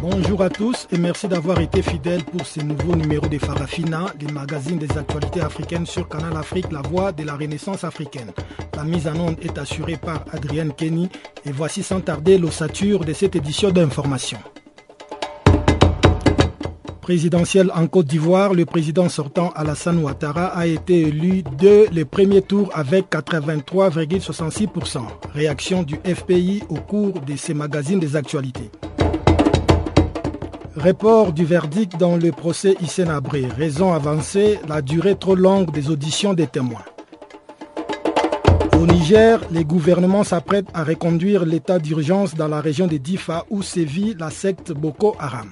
Bonjour à tous et merci d'avoir été fidèles pour ce nouveau numéro de Farafina, des magazines des actualités africaines sur Canal Afrique, la voix de la renaissance africaine. La mise en onde est assurée par Adrienne Kenny et voici sans tarder l'ossature de cette édition d'information. Présidentiel en Côte d'Ivoire, le président sortant Alassane Ouattara a été élu dès le premier tour avec 83,66%. Réaction du FPI au cours de ces magazines des actualités. Report du verdict dans le procès Hissène Abré. Raison avancée, la durée trop longue des auditions des témoins. Au Niger, les gouvernements s'apprêtent à reconduire l'état d'urgence dans la région de Difa où sévit la secte Boko Haram.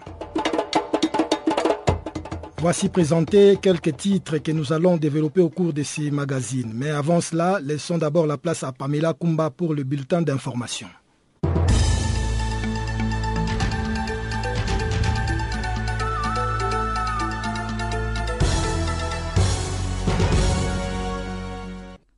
Voici présentés quelques titres que nous allons développer au cours de ces magazines. Mais avant cela, laissons d'abord la place à Pamela Kumba pour le bulletin d'information.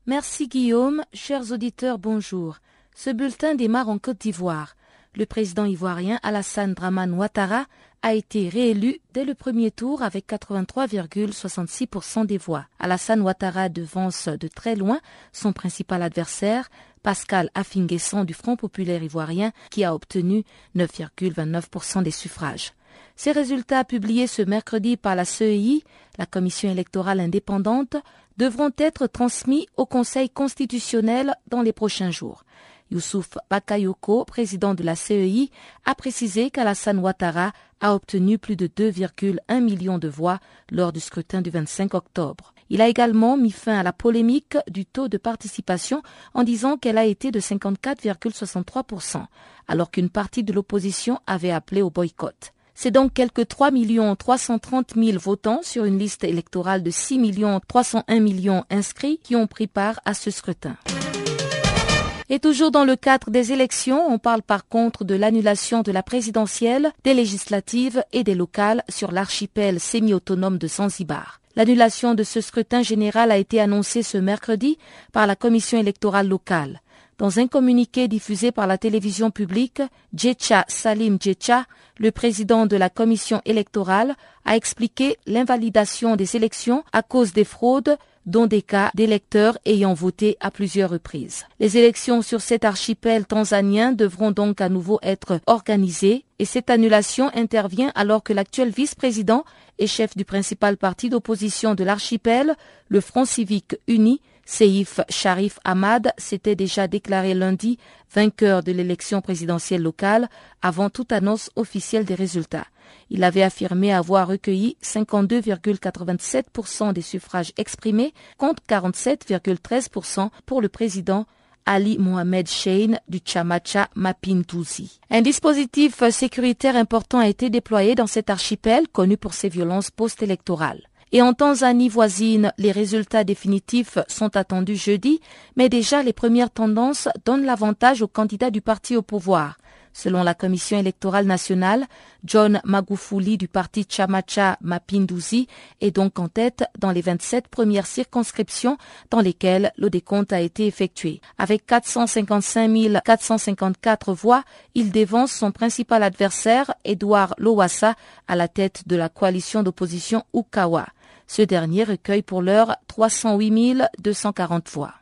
Merci Guillaume, chers auditeurs, bonjour. Ce bulletin démarre en Côte d'Ivoire. Le président ivoirien Alassane Draman Ouattara a été réélu dès le premier tour avec 83,66% des voix. Alassane Ouattara devance de très loin son principal adversaire, Pascal Afinguesson du Front populaire ivoirien, qui a obtenu 9,29% des suffrages. Ces résultats publiés ce mercredi par la CEI, la Commission électorale indépendante, devront être transmis au Conseil constitutionnel dans les prochains jours. Youssouf Bakayoko, président de la CEI, a précisé qu'Alassane Ouattara a obtenu plus de 2,1 millions de voix lors du scrutin du 25 octobre. Il a également mis fin à la polémique du taux de participation en disant qu'elle a été de 54,63%, alors qu'une partie de l'opposition avait appelé au boycott. C'est donc quelques 3 330 000 votants sur une liste électorale de 6 301 millions inscrits qui ont pris part à ce scrutin. Et toujours dans le cadre des élections, on parle par contre de l'annulation de la présidentielle, des législatives et des locales sur l'archipel semi-autonome de Zanzibar. L'annulation de ce scrutin général a été annoncée ce mercredi par la commission électorale locale. Dans un communiqué diffusé par la télévision publique, Djecha Salim Djecha, le président de la commission électorale, a expliqué l'invalidation des élections à cause des fraudes dont des cas d'électeurs ayant voté à plusieurs reprises. Les élections sur cet archipel tanzanien devront donc à nouveau être organisées et cette annulation intervient alors que l'actuel vice-président et chef du principal parti d'opposition de l'archipel, le Front civique uni, Seif Sharif Ahmad s'était déjà déclaré lundi vainqueur de l'élection présidentielle locale avant toute annonce officielle des résultats. Il avait affirmé avoir recueilli 52,87% des suffrages exprimés contre 47,13% pour le président Ali Mohamed Shein du Chamacha Mapinduzi. Un dispositif sécuritaire important a été déployé dans cet archipel connu pour ses violences post-électorales. Et en Tanzanie voisine, les résultats définitifs sont attendus jeudi, mais déjà les premières tendances donnent l'avantage aux candidats du parti au pouvoir. Selon la Commission électorale nationale, John Magufuli du parti Chamacha Mapinduzi est donc en tête dans les 27 premières circonscriptions dans lesquelles le décompte a été effectué. Avec 455 454 voix, il dévance son principal adversaire, Edouard Lowassa, à la tête de la coalition d'opposition Ukawa. Ce dernier recueille pour l'heure 308 240 voix.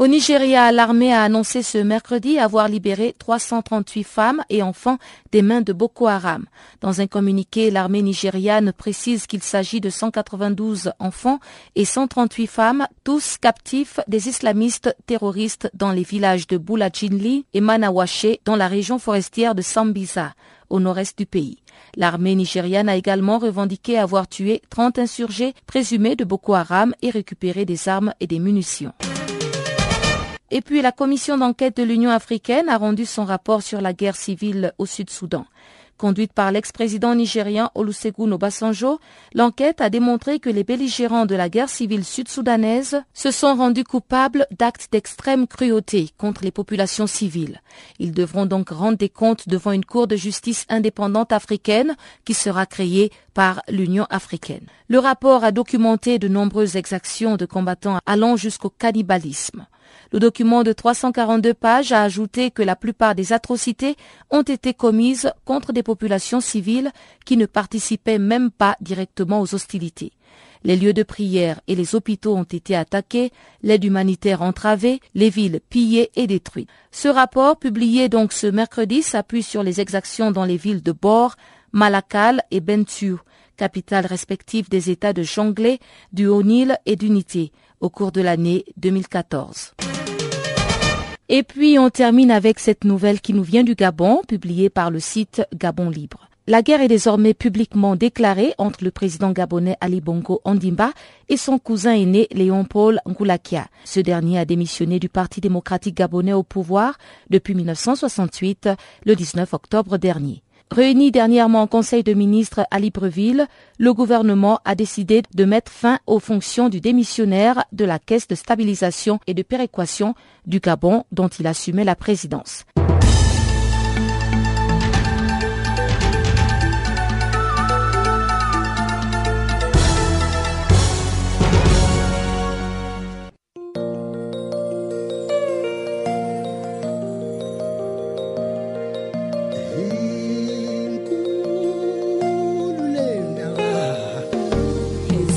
Au Nigeria, l'armée a annoncé ce mercredi avoir libéré 338 femmes et enfants des mains de Boko Haram. Dans un communiqué, l'armée nigériane précise qu'il s'agit de 192 enfants et 138 femmes, tous captifs des islamistes terroristes dans les villages de Boulajinli et Manawache dans la région forestière de Sambisa au nord-est du pays. L'armée nigériane a également revendiqué avoir tué 30 insurgés présumés de Boko Haram et récupéré des armes et des munitions. Et puis la commission d'enquête de l'Union africaine a rendu son rapport sur la guerre civile au Sud-Soudan. Conduite par l'ex-président nigérian Olusegun Obasanjo, l'enquête a démontré que les belligérants de la guerre civile sud-soudanaise se sont rendus coupables d'actes d'extrême cruauté contre les populations civiles. Ils devront donc rendre des comptes devant une cour de justice indépendante africaine qui sera créée par l'Union africaine. Le rapport a documenté de nombreuses exactions de combattants allant jusqu'au cannibalisme. Le document de 342 pages a ajouté que la plupart des atrocités ont été commises contre des populations civiles qui ne participaient même pas directement aux hostilités. Les lieux de prière et les hôpitaux ont été attaqués, l'aide humanitaire entravée, les villes pillées et détruites. Ce rapport, publié donc ce mercredi, s'appuie sur les exactions dans les villes de Bor, Malakal et Bentiu, capitales respectives des États de Jonglei, du Haut-Nil et d'Unité, au cours de l'année 2014. Et puis on termine avec cette nouvelle qui nous vient du Gabon, publiée par le site Gabon Libre. La guerre est désormais publiquement déclarée entre le président gabonais Ali Bongo Ondimba et son cousin aîné Léon-Paul Ngoulakia. Ce dernier a démissionné du Parti démocratique gabonais au pouvoir depuis 1968, le 19 octobre dernier. Réuni dernièrement en Conseil de ministres à Libreville, le gouvernement a décidé de mettre fin aux fonctions du démissionnaire de la Caisse de stabilisation et de péréquation du Gabon dont il assumait la présidence.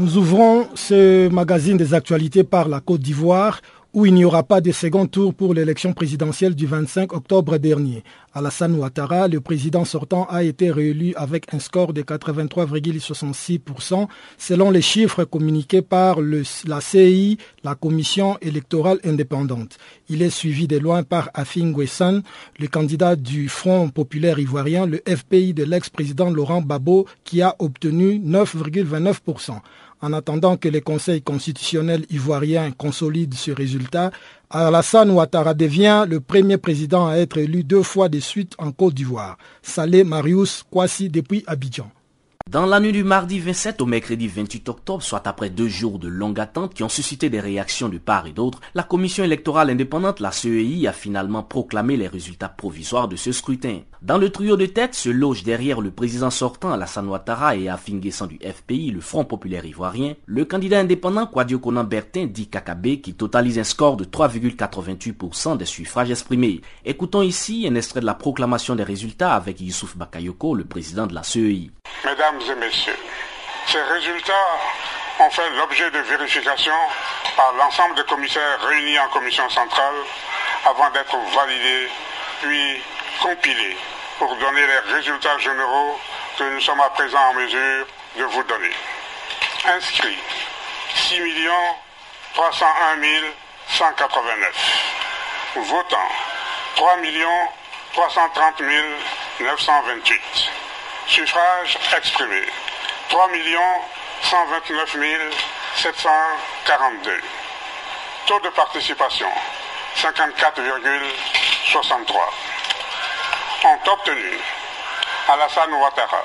Nous ouvrons ce magazine des actualités par la Côte d'Ivoire où il n'y aura pas de second tour pour l'élection présidentielle du 25 octobre dernier. Alassane Ouattara, le président sortant, a été réélu avec un score de 83,66% selon les chiffres communiqués par la CI, la Commission électorale indépendante. Il est suivi de loin par Afin Guessan, le candidat du Front populaire ivoirien, le FPI de l'ex-président Laurent Gbagbo, qui a obtenu 9,29%. En attendant que le Conseil constitutionnel ivoirien consolide ce résultat, Alassane Ouattara devient le premier président à être élu deux fois de suite en Côte d'Ivoire. Salé Marius Kwasi depuis Abidjan. Dans la nuit du mardi 27 au mercredi 28 octobre, soit après deux jours de longue attente qui ont suscité des réactions de part et d'autre, la commission électorale indépendante, la CEI, a finalement proclamé les résultats provisoires de ce scrutin. Dans le trio de tête se loge derrière le président sortant Alassane Ouattara et Afin du FPI, le Front populaire ivoirien, le candidat indépendant Kwadio Konan Bertin dit Kakabe qui totalise un score de 3,88% des suffrages exprimés. Écoutons ici un extrait de la proclamation des résultats avec Youssouf Bakayoko, le président de la CEI. Et messieurs, ces résultats ont fait l'objet de vérification par l'ensemble des commissaires réunis en commission centrale avant d'être validés puis compilés pour donner les résultats généraux que nous sommes à présent en mesure de vous donner. Inscrits 6 301 189. Votants 3 330 928. Suffrage exprimé. 3 129 742. Taux de participation 54,63. Ont obtenu Alassane Ouattara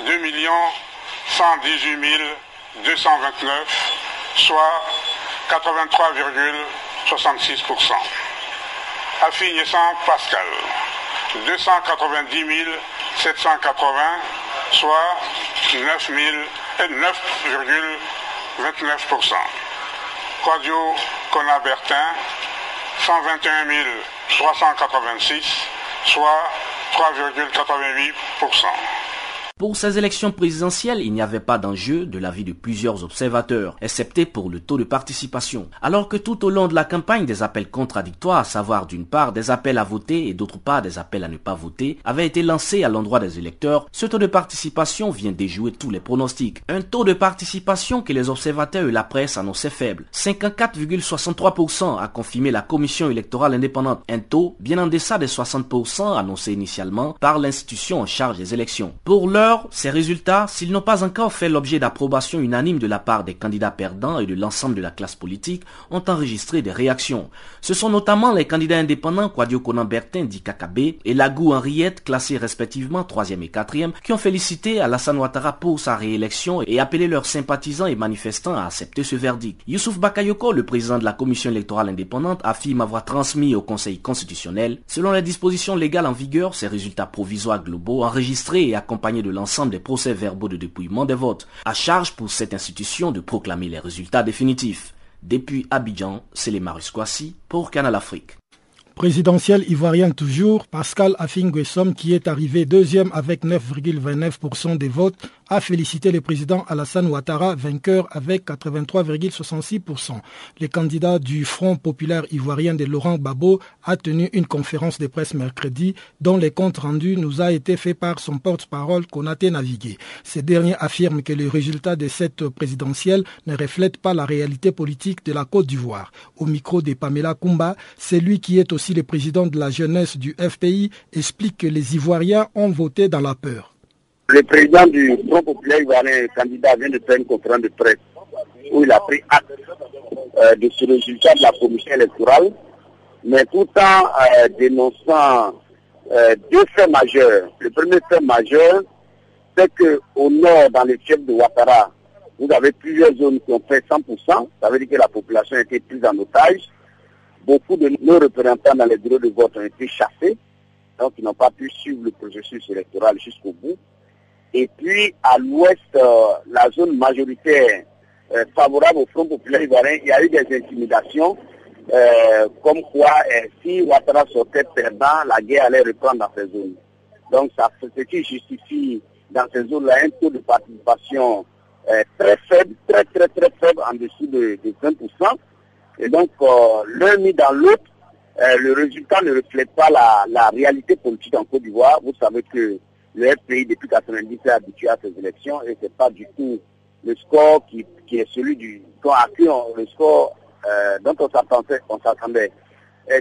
2 118 229, soit 83,66%. Affignessant Pascal 290 780, soit 9,29%. Radio Conabertin, 121 386, soit 3,88%. Pour ces élections présidentielles, il n'y avait pas d'enjeu de l'avis de plusieurs observateurs, excepté pour le taux de participation. Alors que tout au long de la campagne, des appels contradictoires, à savoir d'une part des appels à voter et d'autre part des appels à ne pas voter, avaient été lancés à l'endroit des électeurs, ce taux de participation vient déjouer tous les pronostics. Un taux de participation que les observateurs et la presse annonçaient faible. 54,63% a confirmé la commission électorale indépendante, un taux bien en deçà des 60% annoncé initialement par l'institution en charge des élections. Pour l'heure, ces résultats, s'ils n'ont pas encore fait l'objet d'approbation unanime de la part des candidats perdants et de l'ensemble de la classe politique, ont enregistré des réactions. Ce sont notamment les candidats indépendants Quadio Conan Bertin dit et Lagou Henriette, classés respectivement 3e et 4e, qui ont félicité Alassane Ouattara pour sa réélection et appelé leurs sympathisants et manifestants à accepter ce verdict. Youssouf Bakayoko, le président de la commission électorale indépendante, affirme avoir transmis au Conseil constitutionnel, selon les dispositions légales en vigueur, ces résultats provisoires globaux enregistrés et accompagnés de l'ensemble des procès-verbaux de dépouillement des votes. À charge pour cette institution de proclamer les résultats définitifs. Depuis Abidjan, c'est les Marus pour Canal Afrique. Présidentiel ivoirien toujours, Pascal Afingwesom, qui est arrivé deuxième avec 9,29% des votes, a félicité le président Alassane Ouattara, vainqueur avec 83,66%. Le candidat du Front populaire ivoirien de Laurent Babo a tenu une conférence de presse mercredi dont le compte rendu nous a été fait par son porte-parole Konaté Navigué. Ce dernier affirme que les résultats de cette présidentielle ne reflètent pas la réalité politique de la Côte d'Ivoire. Au micro de Pamela Kumba, c'est lui qui est aussi le président de la jeunesse du FPI, explique que les Ivoiriens ont voté dans la peur. Le président du Front populaire ivoirien, le candidat, vient de faire une conférence de presse où il a pris acte euh, de ce résultat de la commission électorale, mais tout en euh, dénonçant euh, deux faits majeurs. Le premier fait majeur, c'est qu'au nord, dans les chefs de Ouattara, vous avez plusieurs zones qui ont fait 100%, ça veut dire que la population a été prise en otage. Beaucoup de nos représentants dans les bureaux de vote ont été chassés, donc ils n'ont pas pu suivre le processus électoral jusqu'au bout. Et puis, à l'ouest, euh, la zone majoritaire euh, favorable au Front populaire ivoirien, il y a eu des intimidations, euh, comme quoi si Ouattara sortait perdant, la guerre allait reprendre dans ces zones. Donc, ça, ce qui justifie dans ces zones-là un taux de participation très faible, très très très faible, en dessous de, 20%. Et donc, l'un mis dans l'autre, le résultat ne reflète pas la, la réalité politique en Côte d'Ivoire. Vous savez que le FPI depuis 90 est habitué à ces élections et ce n'est pas du tout le score qui, est celui du le score euh, dont on s'attendait.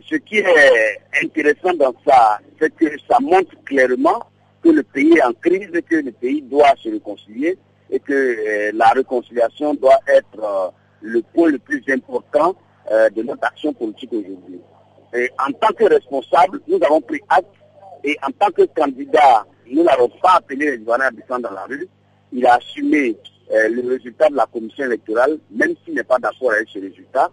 Ce qui est intéressant dans ça, c'est que ça montre clairement que le pays est en crise et que le pays doit se réconcilier et que euh, la réconciliation doit être euh, le point le plus important de notre action politique aujourd'hui. Et en tant que responsable, nous avons pris acte et en tant que candidat nous n'avons pas appelé les Ivoiriens à descendre dans la rue. Il a assumé euh, le résultat de la commission électorale, même s'il n'est pas d'accord avec ce résultat.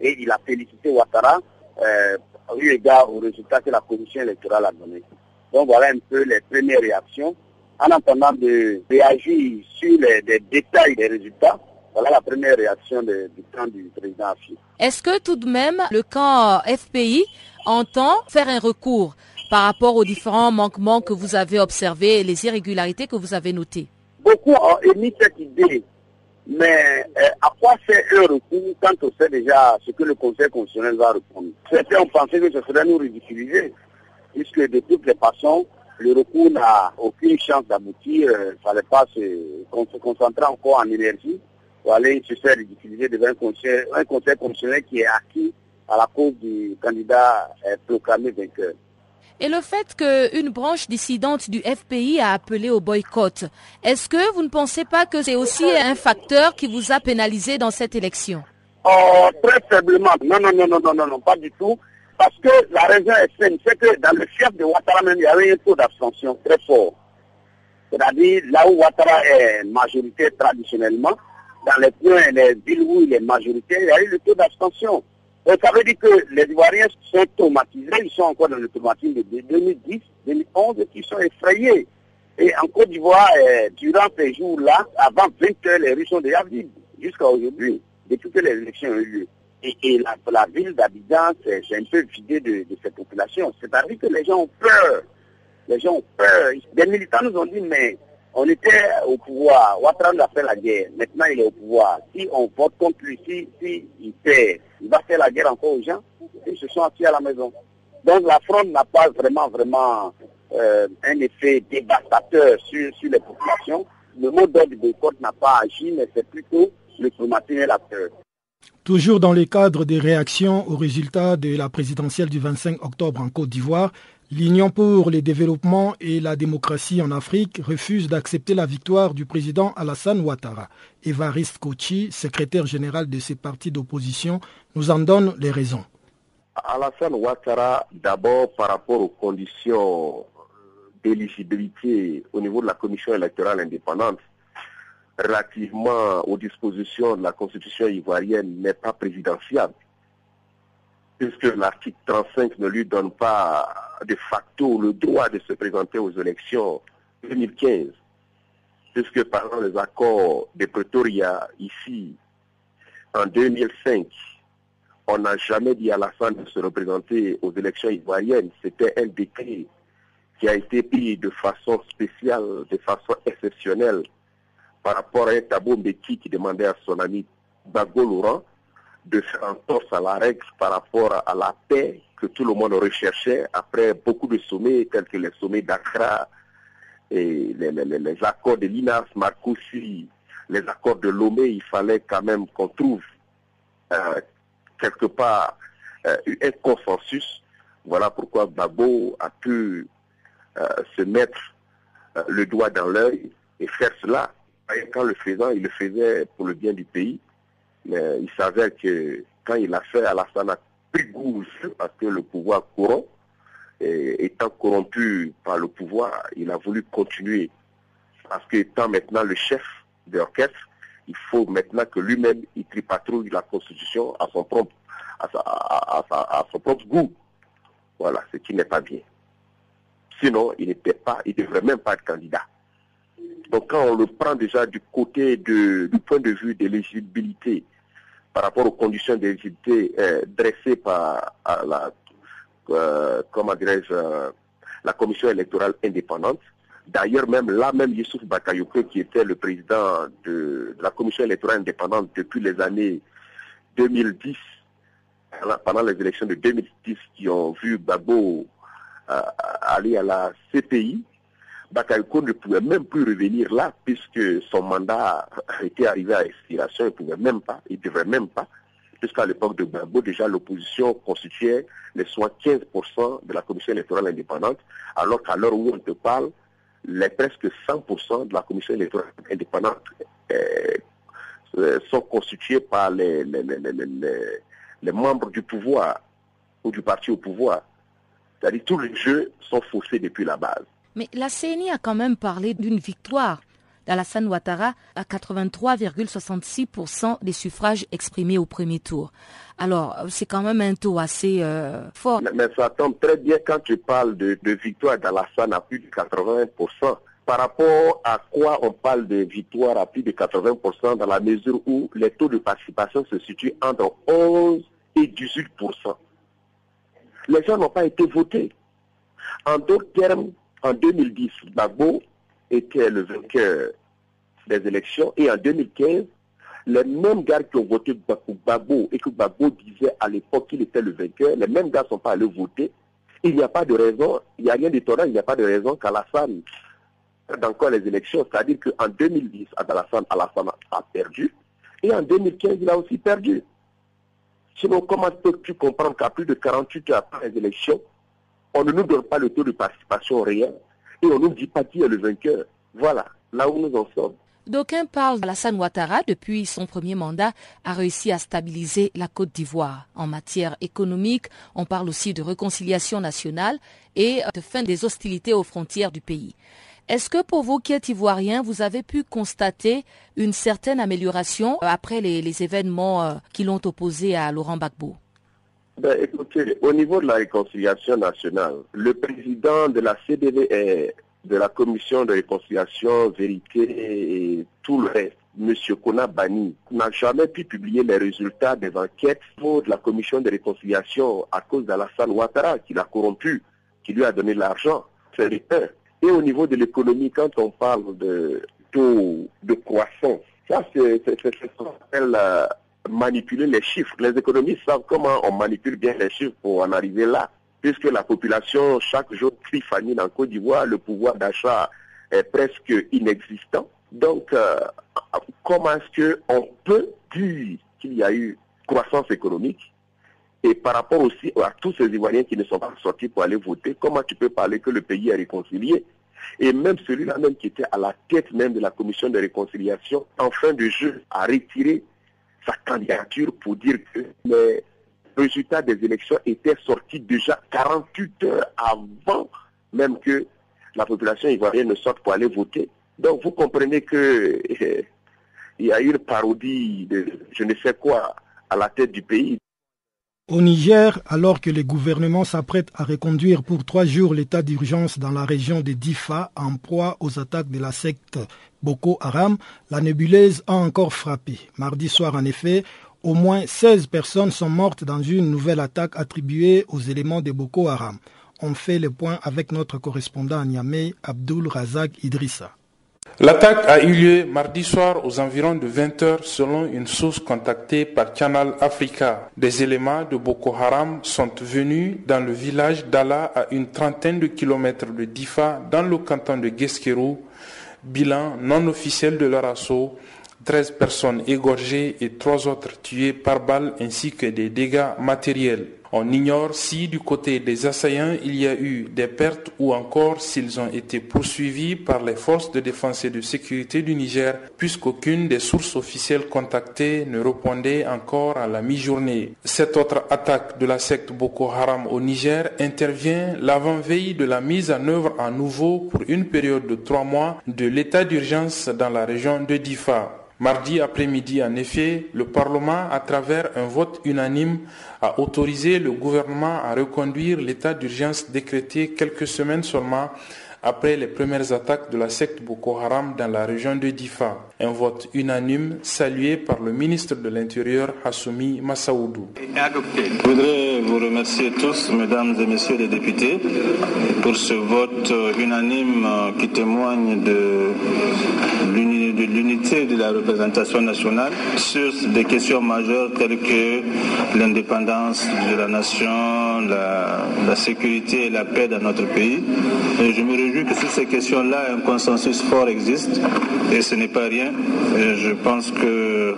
Et il a félicité Ouattara euh, eu égard au résultat que la commission électorale a donné. Donc voilà un peu les premières réactions. En attendant de réagir sur les, détails des résultats, voilà la première réaction du camp du président Afi. Est-ce que tout de même le camp FPI entend faire un recours par rapport aux différents manquements que vous avez observés et les irrégularités que vous avez notées Beaucoup ont émis cette idée, mais euh, à quoi fait un recours quand on sait déjà ce que le Conseil constitutionnel va répondre? Certains ont pensé que ce serait nous ridiculiser, puisque de toutes les façons, le recours n'a aucune chance d'aboutir. Il ne fallait pas se, concentrer encore en énergie pour aller se faire ridiculiser devant un conseil, un conseil constitutionnel qui est acquis à la cause du candidat euh, proclamé vainqueur. Et le fait qu'une branche dissidente du FPI a appelé au boycott, est-ce que vous ne pensez pas que c'est aussi un facteur qui vous a pénalisé dans cette élection? Oh, Très faiblement. Non, non, non, non, non, non, pas du tout. Parce que la raison est simple, c'est que dans le chef de Ouattara même, il y avait un taux d'abstention très fort. C'est-à-dire, là où Ouattara est majoritaire traditionnellement, dans les points, les villes où il est majoritaire, il y a eu le taux d'abstention. Ça veut dire que les Ivoiriens sont traumatisés, ils sont encore dans le traumatisme de 2010, 2011, et qui sont effrayés. Et en Côte d'Ivoire, euh, durant ces jours-là, avant 20 heures, les rues sont déjà vides, jusqu'à aujourd'hui, depuis que les élections ont eu lieu. Et, la, ville d'Abidjan, c'est un peu vidée de, de cette population. C'est-à-dire que les gens ont peur. Les gens ont peur. Des militants nous ont dit, mais On était au pouvoir, Ouattara a fait la guerre, maintenant il est au pouvoir. Si on vote contre lui, si, si il perd, il va faire la guerre encore aux gens, ils se sont assis à la maison. Donc la fronde n'a pas vraiment, vraiment euh, un effet dévastateur sur, sur les populations. Le mot d'ordre du boycott n'a pas agi, mais c'est plutôt le traumatisme et la peur. Toujours dans le cadre des réactions aux résultats de la présidentielle du 25 octobre en Côte d'Ivoire, L'Union pour le développement et la démocratie en Afrique refuse d'accepter la victoire du président Alassane Ouattara. Evariste Kochi, secrétaire général de ces partis d'opposition, nous en donne les raisons. Alassane Ouattara, d'abord par rapport aux conditions d'éligibilité au niveau de la commission électorale indépendante, relativement aux dispositions de la constitution ivoirienne, n'est pas présidentiable puisque l'article 35 ne lui donne pas de facto le droit de se présenter aux élections 2015, puisque pendant les accords de Pretoria ici, en 2005, on n'a jamais dit à la fin de se représenter aux élections ivoiriennes. C'était un décret qui a été pris de façon spéciale, de façon exceptionnelle, par rapport à un tabou qui demandait à son ami Bago Laurent de faire en torse à la règle par rapport à la paix tout le monde recherchait après beaucoup de sommets tels que les sommets d'Accra et les, accords de Linas, Marcoussi, les accords de Lomé, il fallait quand même qu'on trouve euh, quelque part euh, un consensus. Voilà pourquoi Babo a pu euh, se mettre le doigt dans l'œil et faire cela. Et quand le faisant, il le faisait pour le bien du pays. Mais il s'avère que quand il a fait, Alassane a pris goût parce que le pouvoir courant, et, étant corrompu par le pouvoir, il a voulu continuer. Parce que étant maintenant le chef de il faut maintenant que lui-même il tripatrouille la constitution à son propre, à, son propre goût. Voilà, ce qui n'est pas bien. Sinon, il n'était pas, il ne devrait même pas être candidat. Donc quand on le prend déjà du côté de, du point de vue de par rapport aux conditions d'éligibilité euh, dressées par la, euh, euh, la commission électorale indépendante. D'ailleurs, même là, même Youssouf Bakayoko, qui était le président de, la commission électorale indépendante depuis les années 2010, pendant les élections de 2010 qui ont vu Babo aller à la CPI, Bakayoko ne pouvait même plus revenir là puisque son mandat était arrivé à expiration, il ne pouvait même pas, il ne devrait même pas, puisqu'à l'époque de Babo, déjà l'opposition constituait les soins 15% de la commission électorale indépendante, alors qu'à l'heure où on te parle, les presque 100% de la commission électorale indépendante euh, sont constitués par les, les, membres du pouvoir ou du parti au pouvoir. C'est-à-dire tous les jeux sont faussés depuis la base. Mais la CENI a quand même parlé d'une victoire d'Alassane Ouattara à 83,66% des suffrages exprimés au premier tour. Alors, c'est quand même un taux assez euh, fort. Mais, ça tombe très bien quand tu parles de, victoire d'Alassane à plus de 80%. Par rapport à quoi on parle de victoire à plus de 80% dans la mesure où les taux de participation se situent entre 11 et 18%. Les gens n'ont pas été votés. En d'autres termes, en 2010, Gbagbo était le vainqueur des élections et en 2015, les mêmes gars qui ont voté pour Gbagbo et que Gbagbo disait à l'époque qu'il était le vainqueur, les mêmes gars ne sont pas allés voter. Il n'y a pas de raison, il n'y a rien d'étonnant, il n'y a pas de raison qu'Alassane encore les élections. C'est-à-dire qu'en 2010, Alassane, Alassane a perdu et en 2015, il a aussi perdu. Sinon, comment peux-tu comprendre qu'à plus de 48 heures après les élections, on ne nous donne pas le taux de participation réel et on ne nous dit pas qui est le vainqueur. Voilà, là où nous en sommes. D'aucuns parlent d'Alassane Ouattara, depuis son premier mandat, a réussi à stabiliser la Côte d'Ivoire. En matière économique, on parle aussi de réconciliation nationale et de fin des hostilités aux frontières du pays. Est-ce que pour vous qui êtes ivoirien, vous avez pu constater une certaine amélioration après les, événements euh, qui l'ont opposé à Laurent Gbagbo? Ben, écoutez, au niveau de la réconciliation nationale, le président de la CDV de la commission de réconciliation, vérité et tout le reste, M. Kona Bani, n'a jamais pu publier les résultats des enquêtes de la commission de réconciliation à cause d'Alassane Ouattara, qui l'a corrompu, qui lui a donné l'argent. C'est un. Et au niveau de l'économie, quand on parle de taux de croissance, ça c'est ce qu'on appelle euh, manipuler les chiffres. Les économistes savent comment on manipule bien les chiffres pour en arriver là. Puisque la population, chaque jour, crie famine en Côte d'Ivoire, le pouvoir d'achat est presque inexistant. Donc, euh, comment est-ce qu'on peut dire qu'il y a eu croissance économique? Et par rapport aussi à tous ces Ivoiriens qui ne sont pas sortis pour aller voter, comment tu peux parler que le pays est réconcilié? Et même celui-là même qui était à la tête même de la commission de réconciliation, en fin de jeu, a retiré sa candidature pour dire que les résultats des élections étaient sortis déjà 48 heures avant même que la population ivoirienne ne sorte pour aller voter. Donc vous comprenez que il y a eu une parodie de je ne sais quoi à la tête du pays. Au Niger, alors que le gouvernement s'apprête à reconduire pour trois jours l'état d'urgence dans la région de Difa en proie aux attaques de la secte Boko Haram, la nébuleuse a encore frappé. Mardi soir, en effet, au moins 16 personnes sont mortes dans une nouvelle attaque attribuée aux éléments de Boko Haram. On fait le point avec notre correspondant à Niamey, Abdul Razak Idrissa. L'attaque a eu lieu mardi soir aux environs de 20h selon une source contactée par Channel Africa. Des éléments de Boko Haram sont venus dans le village d'Ala à une trentaine de kilomètres de Difa dans le canton de Guesquerou. Bilan non officiel de leur assaut, 13 personnes égorgées et 3 autres tuées par balle ainsi que des dégâts matériels. On ignore si du côté des assaillants il y a eu des pertes ou encore s'ils ont été poursuivis par les forces de défense et de sécurité du Niger, puisqu'aucune des sources officielles contactées ne répondait encore à la mi-journée. Cette autre attaque de la secte Boko Haram au Niger intervient l'avant-veille de la mise en œuvre à nouveau pour une période de trois mois de l'état d'urgence dans la région de Difa. Mardi après-midi, en effet, le Parlement, à travers un vote unanime, a autorisé le gouvernement à reconduire l'état d'urgence décrété quelques semaines seulement après les premières attaques de la secte Boko Haram dans la région de Difa. Un vote unanime salué par le ministre de l'Intérieur Hassoumi Massaoudou. Je voudrais vous remercier tous, mesdames et messieurs les députés, pour ce vote unanime qui témoigne de de la représentation nationale sur des questions majeures telles que l'indépendance de la nation, la, sécurité et la paix dans notre pays. Je me réjouis que sur ces questions-là, un consensus fort existe et ce n'est pas rien. je pense que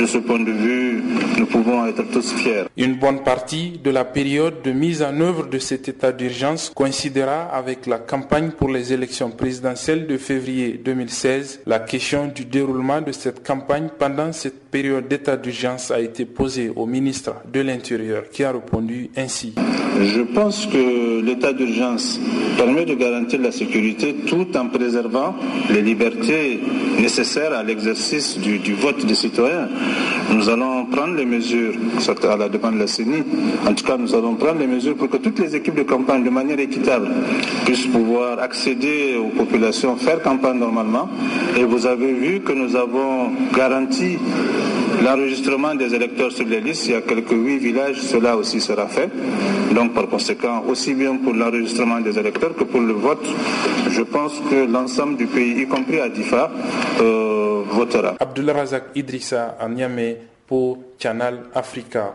de ce point de vue, nous pouvons être tous fiers. Une bonne partie de la période de mise en œuvre de cet état d'urgence coïncidera avec la campagne pour les élections présidentielles de février 2016. La question du déroulement de cette campagne pendant cette période d'état d'urgence a été posée au ministre de l'Intérieur qui a répondu ainsi. Je pense que l'état d'urgence permet de garantir la sécurité tout en préservant les libertés nécessaires à l'exercice du, vote des citoyens. Nous allons prendre les mesures, à la demande de la CENI, en tout cas nous allons prendre les mesures pour que toutes les équipes de campagne de manière équitable puissent pouvoir accéder aux populations, faire campagne normalement. Et vous avez vu que nous avons garanti l'enregistrement des électeurs sur les listes. Il y a quelques huit villages, cela aussi sera fait. Donc par conséquent, aussi bien pour l'enregistrement des électeurs que pour le vote, je pense que l'ensemble du pays, y compris à Difa, euh, votera. Abdullah Razak Idrissa à pour Canal Africa.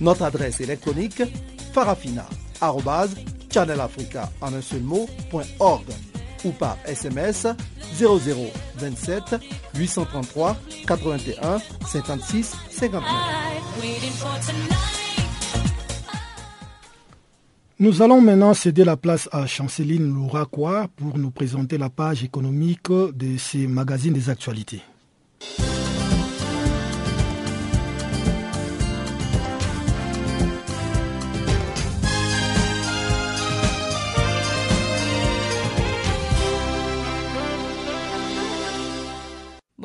Notre adresse électronique farafina.channelafrica en un seul ou par SMS 0027 833 81 56 59. Nous allons maintenant céder la place à Chanceline Louraquois pour nous présenter la page économique de ces magazines des actualités.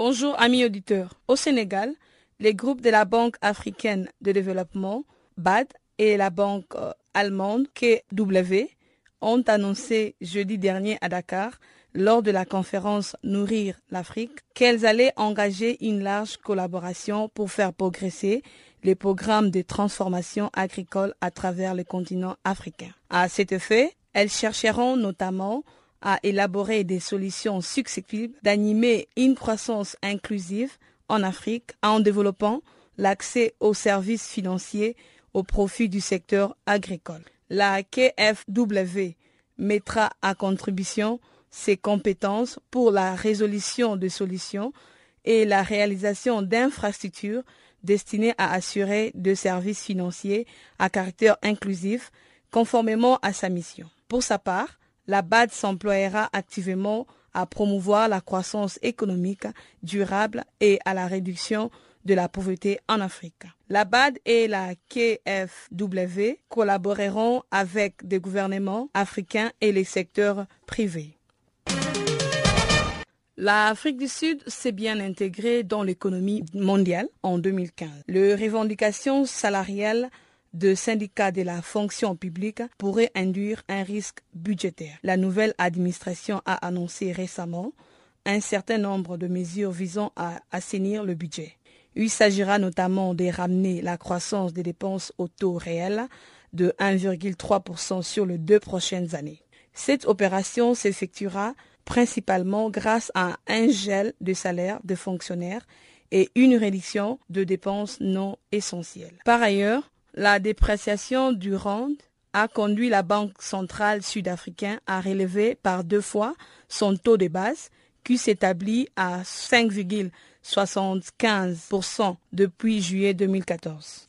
Bonjour amis auditeurs. Au Sénégal, les groupes de la Banque africaine de développement, BAD, et la banque euh, allemande KW ont annoncé jeudi dernier à Dakar, lors de la conférence Nourrir l'Afrique, qu'elles allaient engager une large collaboration pour faire progresser les programmes de transformation agricole à travers le continent africain. À cet effet, elles chercheront notamment à élaborer des solutions successives d'animer une croissance inclusive en Afrique en développant l'accès aux services financiers au profit du secteur agricole. La KFW mettra à contribution ses compétences pour la résolution de solutions et la réalisation d'infrastructures destinées à assurer des services financiers à caractère inclusif conformément à sa mission. Pour sa part, la BAD s'employera activement à promouvoir la croissance économique durable et à la réduction de la pauvreté en Afrique. La BAD et la KFW collaboreront avec des gouvernements africains et les secteurs privés. L'Afrique du Sud s'est bien intégrée dans l'économie mondiale en 2015. Les revendications salariales de syndicats de la fonction publique pourraient induire un risque budgétaire. La nouvelle administration a annoncé récemment un certain nombre de mesures visant à assainir le budget. Il s'agira notamment de ramener la croissance des dépenses au taux réel de 1,3% sur les deux prochaines années. Cette opération s'effectuera principalement grâce à un gel de salaire de fonctionnaires et une réduction de dépenses non essentielles. Par ailleurs, la dépréciation du rand a conduit la Banque centrale sud-africaine à relever par deux fois son taux de base qui s'établit à 5,75% depuis juillet 2014.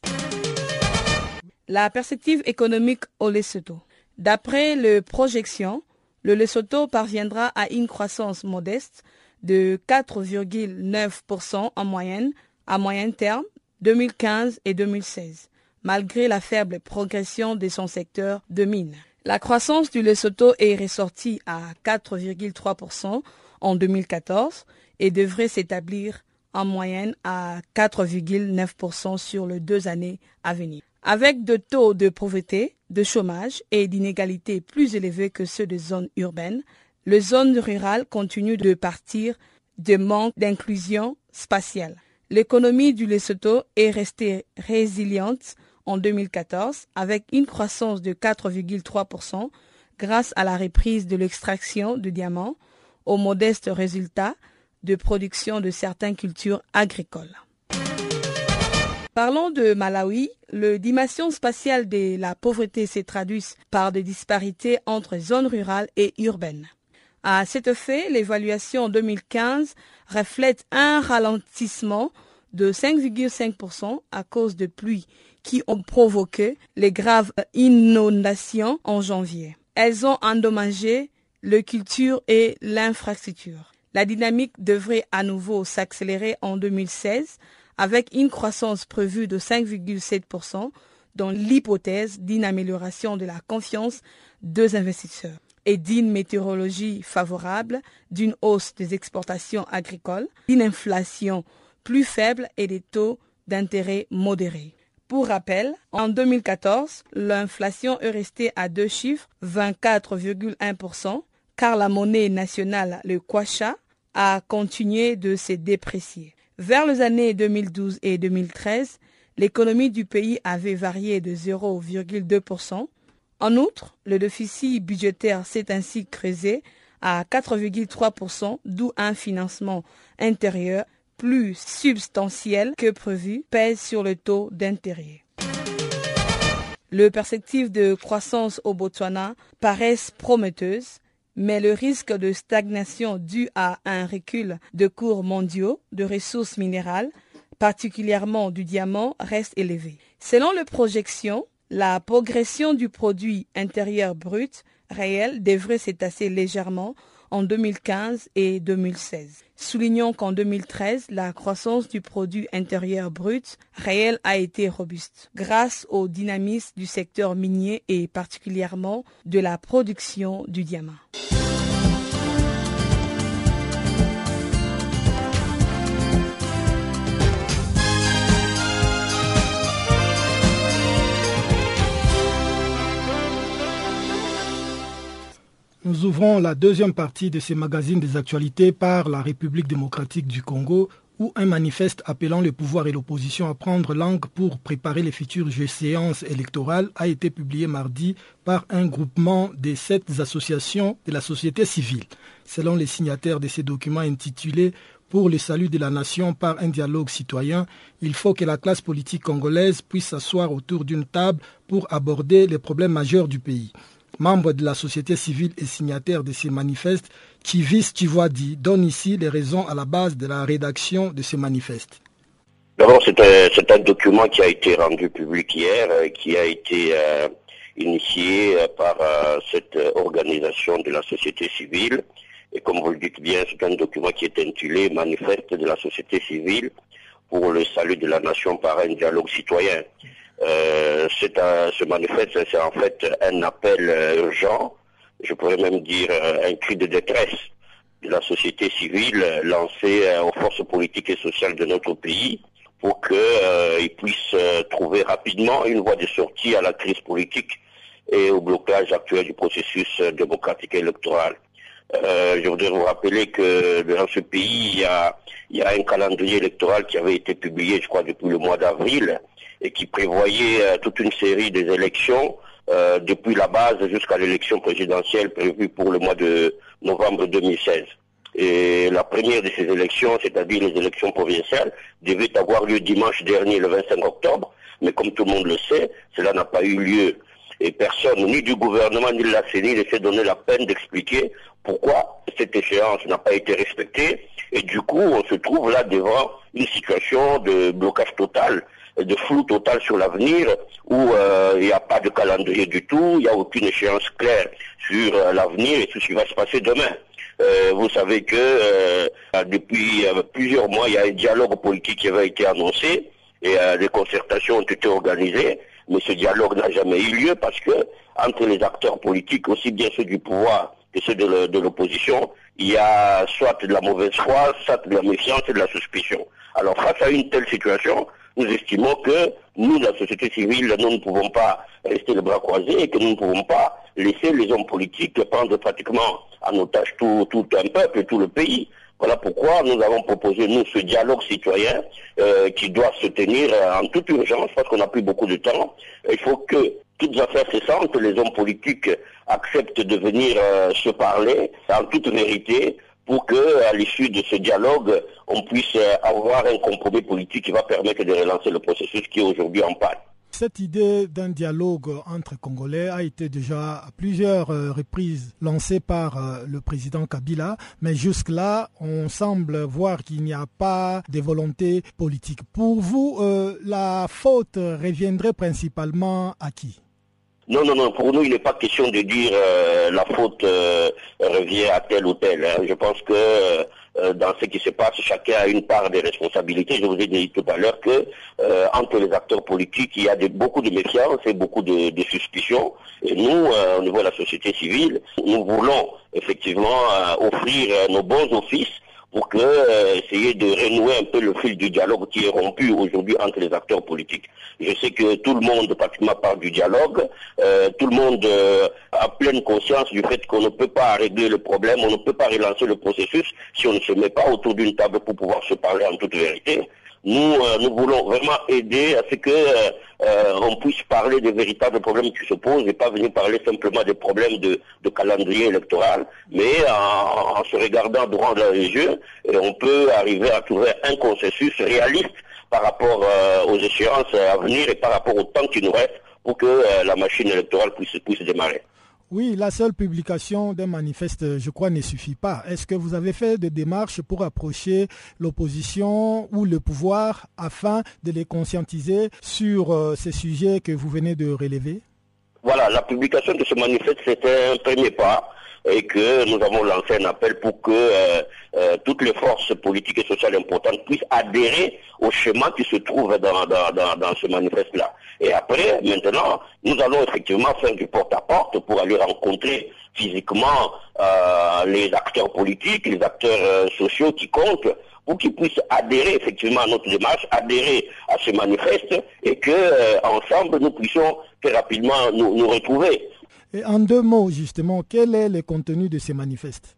La perspective économique au Lesotho. D'après les projections, le Lesotho parviendra à une croissance modeste de 4,9% en moyenne à moyen terme 2015 et 2016 malgré la faible progression de son secteur de mine. La croissance du Lesotho est ressortie à 4,3% en 2014 et devrait s'établir en moyenne à 4,9% sur les deux années à venir. Avec de taux de pauvreté, de chômage et d'inégalités plus élevés que ceux des zones urbaines, les zones rurales continuent de partir de manque d'inclusion spatiale. L'économie du Lesotho est restée résiliente en 2014 avec une croissance de 4,3% grâce à la reprise de l'extraction de diamants au modeste résultat de production de certaines cultures agricoles. Parlons de Malawi. Le dimension spatiale de la pauvreté se traduit par des disparités entre zones rurales et urbaines. À cet effet, l'évaluation 2015 reflète un ralentissement de 5,5% à cause de pluies qui ont provoqué les graves inondations en janvier. Elles ont endommagé le culture et l'infrastructure. La dynamique devrait à nouveau s'accélérer en 2016 avec une croissance prévue de 5,7% dans l'hypothèse d'une amélioration de la confiance des investisseurs et d'une météorologie favorable, d'une hausse des exportations agricoles, d'une inflation plus faible et des taux d'intérêt modérés. Pour rappel, en 2014, l'inflation est restée à deux chiffres, 24,1%, car la monnaie nationale, le kwacha, a continué de se déprécier. Vers les années 2012 et 2013, l'économie du pays avait varié de 0,2%. En outre, le déficit budgétaire s'est ainsi creusé à 4,3%, d'où un financement intérieur plus substantielle que prévu pèse sur le taux d'intérêt. Les perspectives de croissance au Botswana paraissent prometteuses, mais le risque de stagnation dû à un recul de cours mondiaux de ressources minérales, particulièrement du diamant, reste élevé. Selon les projections, la progression du produit intérieur brut réel devrait s'étasser légèrement en 2015 et 2016. Soulignons qu'en 2013, la croissance du produit intérieur brut réel a été robuste grâce au dynamisme du secteur minier et particulièrement de la production du diamant. Nous ouvrons la deuxième partie de ces magazines des actualités par la République démocratique du Congo, où un manifeste appelant le pouvoir et l'opposition à prendre langue pour préparer les futures séances électorales a été publié mardi par un groupement des sept associations de la société civile. Selon les signataires de ces documents intitulés pour le salut de la nation par un dialogue citoyen, il faut que la classe politique congolaise puisse s'asseoir autour d'une table pour aborder les problèmes majeurs du pays membre de la société civile et signataire de ces manifestes, Chivis Chivoadi donne ici les raisons à la base de la rédaction de ces manifestes. D'abord, c'est un, document qui a été rendu public hier, euh, qui a été euh, initié euh, par cette organisation de la société civile. Et comme vous le dites bien, c'est un document qui est intitulé Manifeste de la société civile pour le salut de la nation par un dialogue citoyen. Euh, c'est ce manifeste, c'est en fait un appel euh, urgent, je pourrais même dire euh, un cri de détresse de la société civile lancé aux forces politiques et sociales de notre pays pour qu'ils puissent trouver rapidement une voie de sortie à la crise politique et au blocage actuel du processus démocratique et électoral. je voudrais vous rappeler que dans ce pays, il y, a, il y a un calendrier électoral qui avait été publié, je crois, depuis le mois d'avril, et qui prévoyait euh, toute une série des élections euh, depuis la base jusqu'à l'élection présidentielle prévue pour le mois de novembre 2016. Et la première de ces élections, c'est-à-dire les élections provinciales, devait avoir lieu dimanche dernier, le 25 octobre, mais comme tout le monde le sait, cela n'a pas eu lieu. Et personne, ni du gouvernement, ni de la CENI, ne s'est donné la peine d'expliquer pourquoi cette échéance n'a pas été respectée. Et du coup, on se trouve là devant une situation de blocage total de flou total sur l'avenir où euh, il n'y a pas de calendrier du tout, il n'y a aucune échéance claire sur euh, l'avenir et tout ce qui va se passer demain. Euh, vous savez que depuis plusieurs mois, il y a un dialogue politique qui avait été annoncé et des concertations ont été organisées, mais ce dialogue n'a jamais eu lieu parce que entre les acteurs politiques, aussi bien ceux du pouvoir que ceux de l'opposition, il y a soit de la mauvaise foi, soit de la méfiance et de la suspicion. Alors face à une telle situation, nous estimons que nous, la société civile, nous ne pouvons pas rester les bras croisés et que nous ne pouvons pas laisser les hommes politiques prendre pratiquement en otage tout, tout un peuple et tout le pays. Voilà pourquoi nous avons proposé, nous, ce dialogue citoyen euh, qui doit se tenir en toute urgence parce qu'on n'a plus beaucoup de temps. Il faut que toutes affaires cessantes, les hommes politiques acceptent de venir euh, se parler en toute vérité pour que, à l'issue de ce dialogue, on puisse avoir un compromis politique qui va permettre de relancer le processus qui est aujourd'hui en panne. Cette idée d'un dialogue entre Congolais a été déjà à plusieurs euh, reprises lancée par euh, le président Kabila, mais jusque-là, on semble voir qu'il n'y a pas de volonté politique. Pour vous, euh, la faute reviendrait principalement à qui? Non, non, non, pour nous, il n'est pas question de dire euh, la faute euh, revient à tel ou tel. Hein. Je pense que euh, dans ce qui se passe, chacun a une part des responsabilités. Je vous ai dit tout à l'heure que entre les acteurs politiques, il y a beaucoup de méfiance et beaucoup de, de suspicions. Et nous, au niveau de la société civile, nous voulons effectivement offrir nos bons offices pour que, euh, essayer de renouer un peu le fil du dialogue qui est rompu aujourd'hui entre les acteurs politiques. Je sais que tout le monde pratiquement parle du dialogue, euh, tout le monde euh, a pleine conscience du fait qu'on ne peut pas régler le problème, on ne peut pas relancer le processus si on ne se met pas autour d'une table pour pouvoir se parler en toute vérité. Nous, euh, nous voulons vraiment aider à ce que euh, euh, on puisse parler des véritables problèmes qui se posent et pas venir parler simplement des problèmes de, calendrier électoral, mais en, se regardant droit dans les yeux, on peut arriver à trouver un consensus réaliste par rapport aux échéances à venir et par rapport au temps qui nous reste pour que la machine électorale puisse, puisse démarrer. Oui, la seule publication d'un manifeste, je crois, ne suffit pas. Est-ce que vous avez fait des démarches pour approcher l'opposition ou le pouvoir afin de les conscientiser sur euh, ces sujets que vous venez de relever? Voilà, la publication de ce manifeste, c'était un premier pas et que nous avons lancé un appel pour que euh, euh, toutes les forces politiques et sociales importantes puissent adhérer au schéma qui se trouve dans, ce manifeste-là. Et après, maintenant, nous allons effectivement faire du porte-à-porte pour aller rencontrer physiquement euh, les acteurs politiques, les acteurs sociaux qui comptent pour qu'ils puissent adhérer effectivement à notre démarche, adhérer à ce manifeste et que ensemble nous puissions très rapidement nous retrouver. Et en deux mots, justement, quel est le contenu de ces manifestes?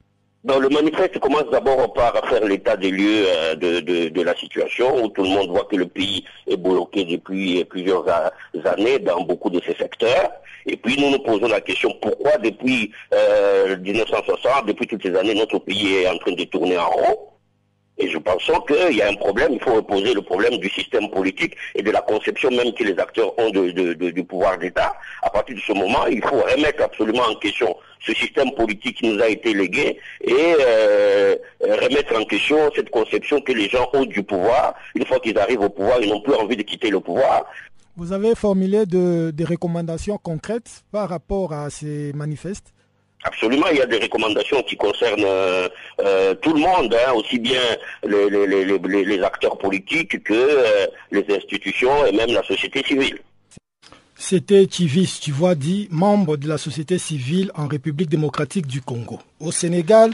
Le manifeste commence d'abord par faire l'état des lieux euh, de, la situation, où tout le monde voit que le pays est bloqué depuis plusieurs années dans beaucoup de ces secteurs. Et puis nous nous posons la question pourquoi depuis 1960, euh, depuis toutes ces années, notre pays est en train de tourner en rond? Et je pense qu'il y a un problème, il faut reposer le problème du système politique et de la conception même que les acteurs ont du pouvoir d'État. À partir de ce moment, il faut remettre absolument en question ce système politique qui nous a été légué et euh, remettre en question cette conception que les gens ont du pouvoir. Une fois qu'ils arrivent au pouvoir, ils n'ont plus envie de quitter le pouvoir. Vous avez formulé des recommandations concrètes par rapport à ces manifestes? Absolument, il y a des recommandations qui concernent euh, euh, tout le monde, hein, aussi bien les, acteurs politiques que euh, les institutions et même la société civile. C'était Chivis dit membre de la société civile en République démocratique du Congo. Au Sénégal,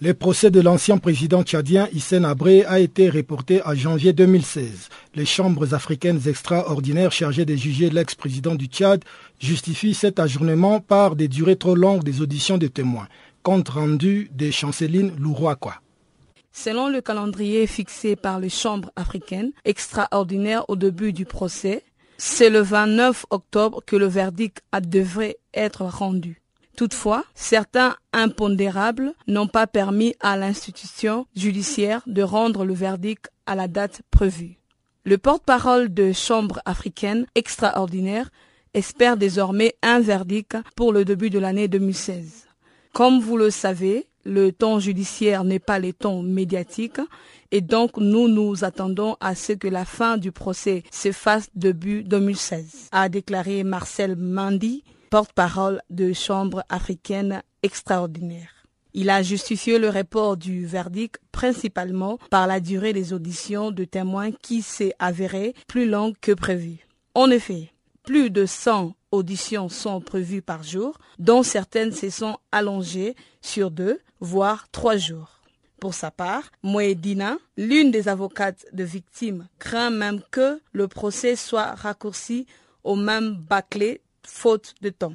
le procès de l'ancien président tchadien Hissène Abré a été reporté à janvier 2016. Les chambres africaines extraordinaires chargées de juger l'ex-président du Tchad justifient cet ajournement par des durées trop longues des auditions de témoins. Compte rendu de Chanceline Louroaqua. Selon le calendrier fixé par les chambres africaines extraordinaires au début du procès, c'est le 29 octobre que le verdict devrait être rendu. Toutefois, certains impondérables n'ont pas permis à l'institution judiciaire de rendre le verdict à la date prévue. Le porte-parole de Chambre africaine extraordinaire espère désormais un verdict pour le début de l'année 2016. Comme vous le savez, le temps judiciaire n'est pas le temps médiatique et donc nous nous attendons à ce que la fin du procès se fasse début 2016, a déclaré Marcel Mandy, porte-parole de Chambre africaine extraordinaire. Il a justifié le report du verdict principalement par la durée des auditions de témoins qui s'est avérée plus longue que prévu. En effet, plus de 100 auditions sont prévues par jour, dont certaines se sont allongées sur deux, voire trois jours. Pour sa part, Moedina, l'une des avocates de victimes, craint même que le procès soit raccourci au même bâclé faute de temps.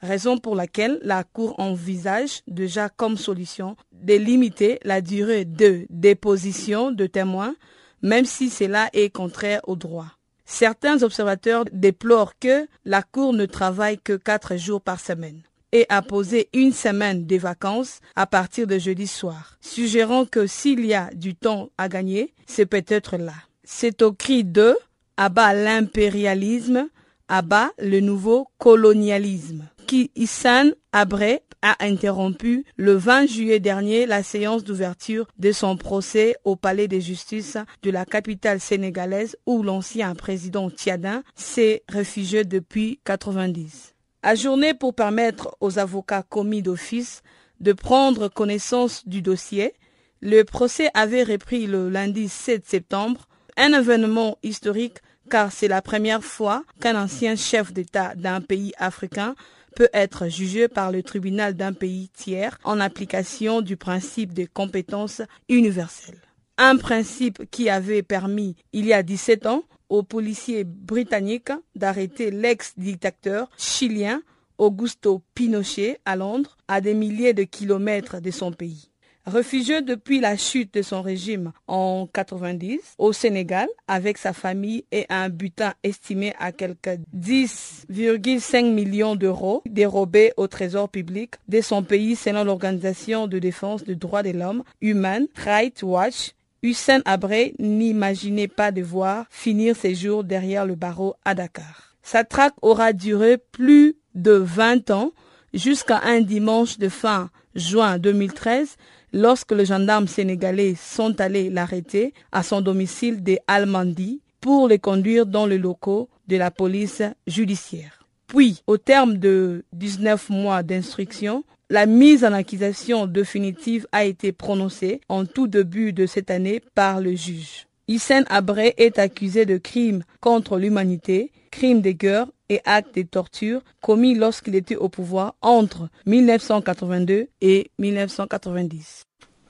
Raison pour laquelle la Cour envisage déjà comme solution de limiter la durée de déposition de témoins, même si cela est contraire au droit. Certains observateurs déplorent que la Cour ne travaille que quatre jours par semaine et a posé une semaine de vacances à partir de jeudi soir, suggérant que s'il y a du temps à gagner, c'est peut-être là. C'est au cri de abat l'impérialisme abat le nouveau colonialisme, qui Issan Abré a interrompu le 20 juillet dernier la séance d'ouverture de son procès au palais de justice de la capitale sénégalaise où l'ancien président Tiadin s'est réfugié depuis 90. Ajourné pour permettre aux avocats commis d'office de prendre connaissance du dossier, le procès avait repris le lundi 7 septembre, un événement historique car c'est la première fois qu'un ancien chef d'État d'un pays africain peut être jugé par le tribunal d'un pays tiers en application du principe de compétence universelle. Un principe qui avait permis, il y a 17 ans, aux policiers britanniques d'arrêter l'ex-dictateur chilien Augusto Pinochet à Londres, à des milliers de kilomètres de son pays. Réfugié depuis la chute de son régime en 90 au Sénégal avec sa famille et un butin estimé à quelque 10,5 millions d'euros dérobés au trésor public de son pays selon l'organisation de défense des droits de l'homme Human Rights Watch Hussein Abré n'imaginait pas devoir finir ses jours derrière le barreau à Dakar. Sa traque aura duré plus de 20 ans jusqu'à un dimanche de fin juin 2013 lorsque les gendarmes sénégalais sont allés l'arrêter à son domicile des Almandi pour les conduire dans les locaux de la police judiciaire. Puis, au terme de 19 mois d'instruction, la mise en accusation définitive a été prononcée en tout début de cette année par le juge. Hissène Abré est accusé de crimes contre l'humanité, crimes de guerre et actes de torture commis lorsqu'il était au pouvoir entre 1982 et 1990.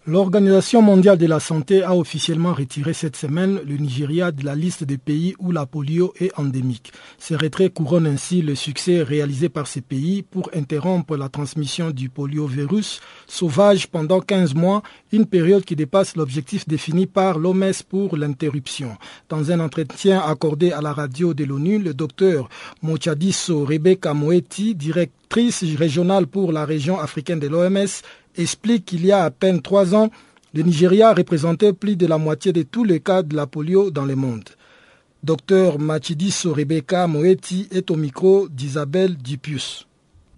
L'Organisation mondiale de la santé a officiellement retiré cette semaine le Nigeria de la liste des pays où la polio est endémique. Ce retrait couronne ainsi le succès réalisé par ces pays pour interrompre la transmission du poliovirus sauvage pendant 15 mois, une période qui dépasse l'objectif défini par l'OMS pour l'interruption. Dans un entretien accordé à la radio de l'ONU, le docteur Mochadiso Rebecca Moeti, directrice régionale pour la région africaine de l'OMS, explique qu'il y a à peine trois ans, le Nigeria représentait plus de la moitié de tous les cas de la polio dans le monde. Docteur Machidiso Rebecca Moeti est au micro d'Isabelle Dupius.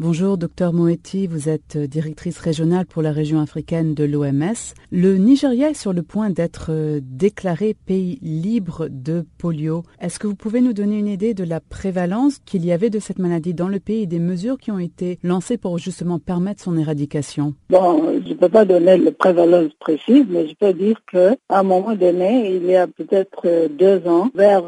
Bonjour, docteur Moeti, vous êtes directrice régionale pour la région africaine de l'OMS. Le Nigeria est sur le point d'être euh, déclaré pays libre de polio. Est-ce que vous pouvez nous donner une idée de la prévalence qu'il y avait de cette maladie dans le pays et des mesures qui ont été lancées pour justement permettre son éradication? Bon, je ne peux pas donner la prévalence précise, mais je peux dire qu'à un moment donné, il y a peut-être euh, deux ans, vers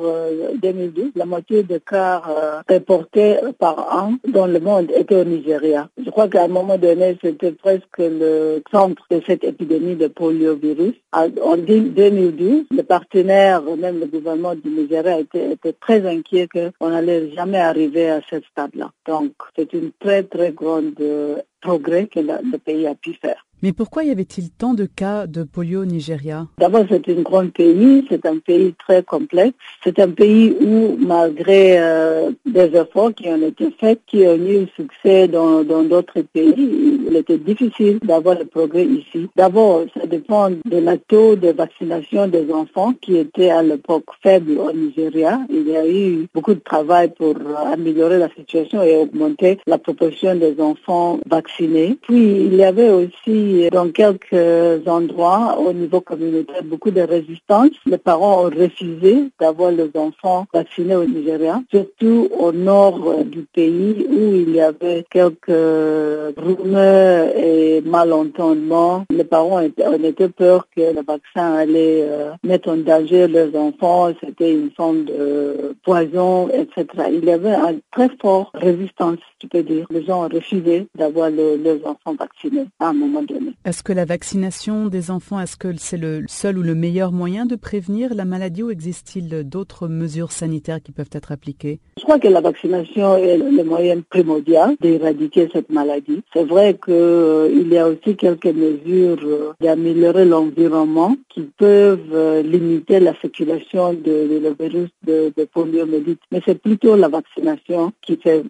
2012, euh, la moitié des cas reportés par an dans le monde étaient au Nigeria. Je crois qu'à un moment donné, c'était presque le centre de cette épidémie de poliovirus. En 2012, le partenaire, même le gouvernement du Nigeria, était, était très inquiet qu'on n'allait jamais arriver à ce stade-là. Donc, c'est une très, très grande euh, progrès que le pays a pu faire. Mais pourquoi y avait-il tant de cas de polio au Nigeria? D'abord, c'est un grand pays, c'est un pays très complexe. C'est un pays où, malgré euh, des efforts qui ont été faits, qui ont eu succès dans d'autres pays, il était difficile d'avoir le progrès ici. D'abord, ça dépend de la taux de vaccination des enfants qui était à l'époque faible au Nigeria. Il y a eu beaucoup de travail pour améliorer la situation et augmenter la proportion des enfants vaccinés. Puis, il y avait aussi dans quelques endroits au niveau communautaire beaucoup de résistance. Les parents ont refusé d'avoir les enfants vaccinés au Nigeria, surtout au nord du pays où il y avait quelques rumeurs et malentendements. Les parents ont été peur que le vaccin allait euh, mettre en danger leurs enfants. C'était une forme de poison, etc. Il y avait une très forte résistance, tu peux dire. Les gens ont refusé d'avoir leurs enfants vaccinés à un moment donné. Est-ce que la vaccination des enfants, est-ce que c'est le seul ou le meilleur moyen de prévenir la maladie ou existe-t-il d'autres mesures sanitaires qui peuvent être appliquées? Je crois que la vaccination est le moyen primordial d'éradiquer cette maladie. C'est vrai qu'il euh, y a aussi quelques mesures euh, d'améliorer l'environnement qui peuvent euh, limiter la circulation de, le virus de, de poliomyélite. Mais c'est plutôt la vaccination qui fait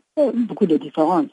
beaucoup de différence.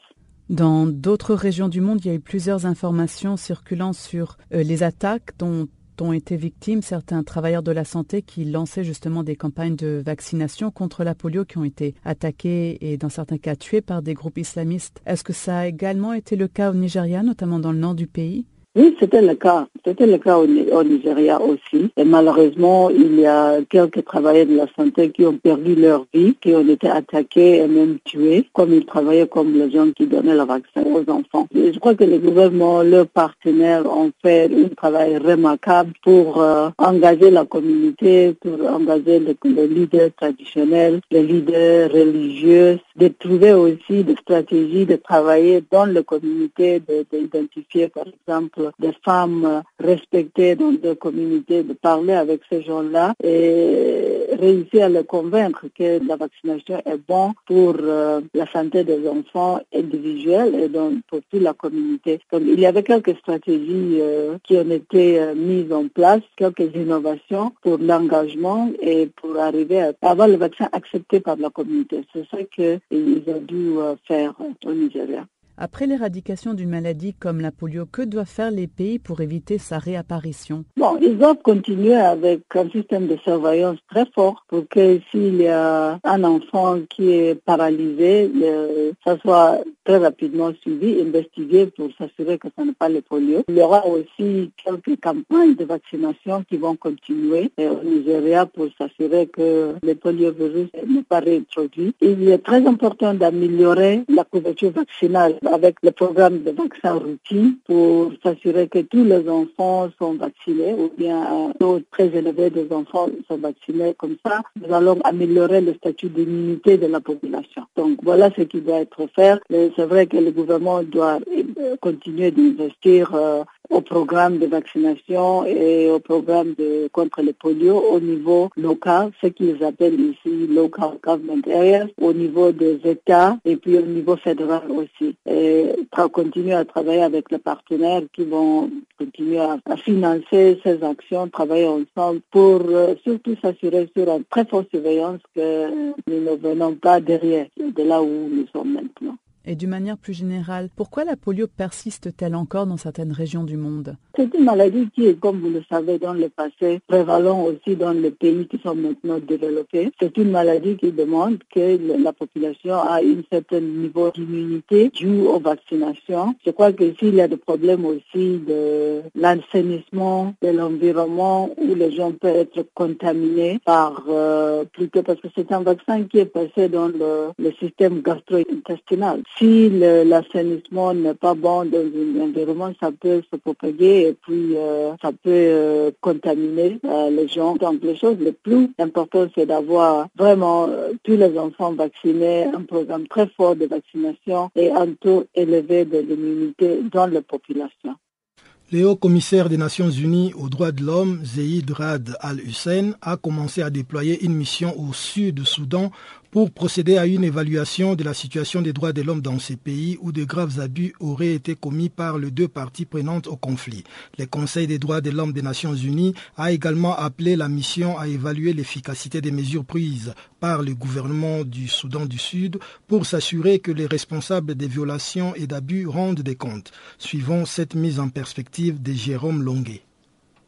Dans d'autres régions du monde, il y a eu plusieurs informations circulant sur euh, les attaques dont ont été victimes certains travailleurs de la santé qui lançaient justement des campagnes de vaccination contre la polio qui ont été attaqués et dans certains cas tués par des groupes islamistes. Est-ce que ça a également été le cas au Nigeria, notamment dans le nord du pays? Oui, c'était le cas. C'était le cas au, Nigeria aussi. Et malheureusement, il y a quelques travailleurs de la santé qui ont perdu leur vie, qui ont été attaqués et même tués, comme ils travaillaient comme les gens qui donnaient le vaccin aux enfants. Je crois que le gouvernement, leurs partenaires ont fait un travail remarquable pour euh, engager la communauté, pour engager les, leaders traditionnels, les leaders religieux, de trouver aussi des stratégies de travailler dans la communauté, d'identifier par exemple des femmes respectées dans des communautés, de parler avec ces gens-là et réussir à les convaincre que la vaccination est bonne pour euh, la santé des enfants individuels et donc pour toute la communauté. Donc il y avait quelques stratégies euh, qui ont été euh, mises en place, quelques innovations pour l'engagement et pour arriver à avoir le vaccin accepté par la communauté. C'est ça qu'ils ont dû faire au Nigeria. Après l'éradication d'une maladie comme la polio, que doivent faire les pays pour éviter sa réapparition? Bon, ils doivent continuer avec un système de surveillance très fort pour que s'il y a un enfant qui est paralysé, ça soit très rapidement suivi, investigué pour s'assurer que ce n'est pas le polio. Il y aura aussi quelques campagnes de vaccination qui vont continuer au Nigeria pour s'assurer que le poliovirus n'est pas réintroduit. Il est très important d'améliorer la couverture vaccinale avec le programme de vaccin routine pour s'assurer que tous les enfants sont vaccinés ou bien un taux très élevé des enfants sont vaccinés. Comme ça, nous allons améliorer le statut d'immunité de la population. Donc voilà ce qui doit être fait. C'est vrai que le gouvernement doit euh, continuer d'investir euh, au programme de vaccination et au programme de contre le polio au niveau local, ce qu'ils appellent ici local government areas, au niveau des États et puis au niveau fédéral aussi. Et continuer à travailler avec les partenaires qui vont continuer à, financer ces actions, travailler ensemble pour euh, surtout s'assurer sur une très forte surveillance que nous ne venons pas derrière de là où nous sommes maintenant. Et d'une manière plus générale, pourquoi la polio persiste-t-elle encore dans certaines régions du monde? C'est une maladie qui est, comme vous le savez, dans le passé, prévalent aussi dans les pays qui sont maintenant développés. C'est une maladie qui demande que la population a un certain niveau d'immunité dû aux vaccinations. Je crois que s'il y a des problèmes aussi de l'assainissement de l'environnement où les gens peuvent être contaminés par euh, plutôt parce que c'est un vaccin qui est passé dans le, le système gastro-intestinal si l'assainissement n'est pas bon dans un environnement, ça peut se propager et puis euh, ça peut euh, contaminer euh, les gens. Donc les choses les plus importantes, c'est d'avoir vraiment tous les enfants vaccinés, un programme très fort de vaccination et un taux élevé de l'immunité dans la population. Le haut commissaire des Nations Unies aux droits de l'homme, Zeid Rad al-Hussein, a commencé à déployer une mission au sud du Soudan pour procéder à une évaluation de la situation des droits de l'homme dans ces pays où de graves abus auraient été commis par les deux parties prenantes au conflit. Le Conseil des droits de l'homme des Nations Unies a également appelé la mission à évaluer l'efficacité des mesures prises par le gouvernement du Soudan du Sud pour s'assurer que les responsables des violations et d'abus rendent des comptes. Suivons cette mise en perspective de Jérôme Longuet.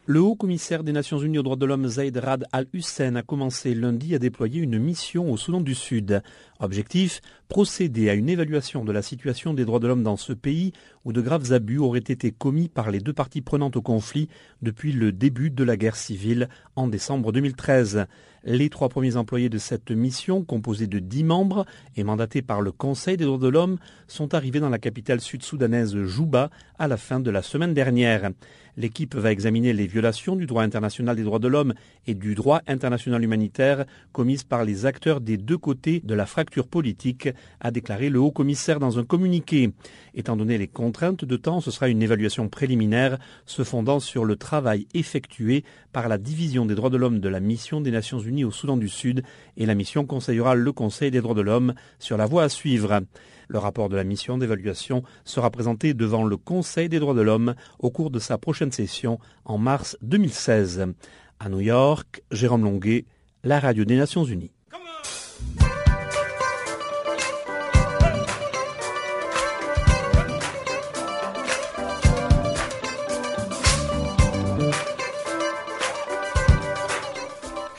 Le haut commissaire des Nations Unies aux droits de l'homme Zaid Rad al-Hussein a commencé lundi à déployer une mission au Soudan du Sud. Objectif procéder à une évaluation de la situation des droits de l'homme dans ce pays où de graves abus auraient été commis par les deux parties prenantes au conflit depuis le début de la guerre civile en décembre 2013. Les trois premiers employés de cette mission, composée de dix membres et mandatés par le Conseil des droits de l'homme, sont arrivés dans la capitale sud-soudanaise Juba à la fin de la semaine dernière. L'équipe va examiner les violations du droit international des droits de l'homme et du droit international humanitaire commises par les acteurs des deux côtés de la fracture politique, a déclaré le haut commissaire dans un communiqué. Étant donné les contraintes de temps, ce sera une évaluation préliminaire se fondant sur le travail effectué par la division des droits de l'homme de la mission des Nations Unies au Soudan du Sud et la mission conseillera le Conseil des droits de l'homme sur la voie à suivre. Le rapport de la mission d'évaluation sera présenté devant le Conseil des droits de l'homme au cours de sa prochaine session en mars 2016. À New York, Jérôme Longuet, la radio des Nations Unies.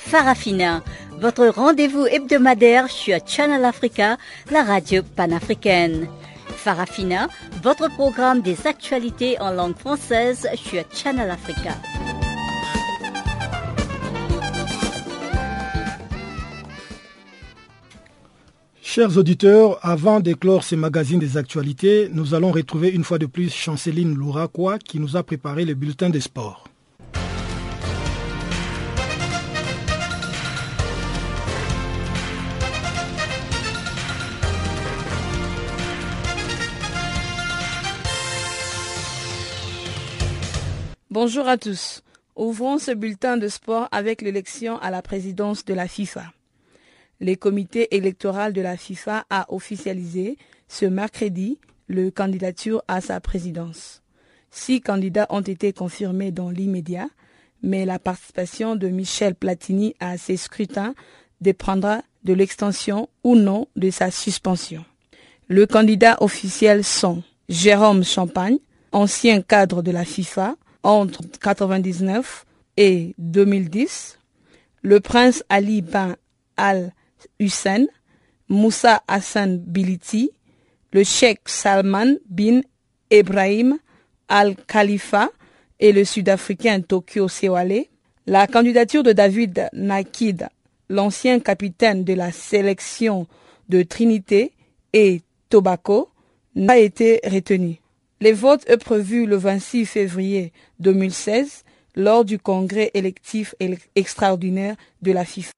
Farafina votre rendez-vous hebdomadaire sur Channel Africa, la radio panafricaine. Farafina, votre programme des actualités en langue française sur Channel Africa. Chers auditeurs, avant d'éclore ces magazines des actualités, nous allons retrouver une fois de plus Chanceline Louraquois qui nous a préparé le bulletin des sports. Bonjour à tous. Ouvrons ce bulletin de sport avec l'élection à la présidence de la FIFA. Le comité électoral de la FIFA a officialisé ce mercredi le candidature à sa présidence. Six candidats ont été confirmés dans l'immédiat, mais la participation de Michel Platini à ces scrutins dépendra de l'extension ou non de sa suspension. Le candidat officiel sont Jérôme Champagne, ancien cadre de la FIFA entre 1999 et 2010, le prince Ali bin Al-Hussein, Moussa Hassan Biliti, le cheikh Salman bin Ibrahim Al-Khalifa et le sud-africain Tokyo Sewale. La candidature de David Nakid, l'ancien capitaine de la sélection de Trinité et Tobago, n'a été retenue. Les votes sont prévus le 26 février 2016 lors du congrès électif extraordinaire de la FIFA.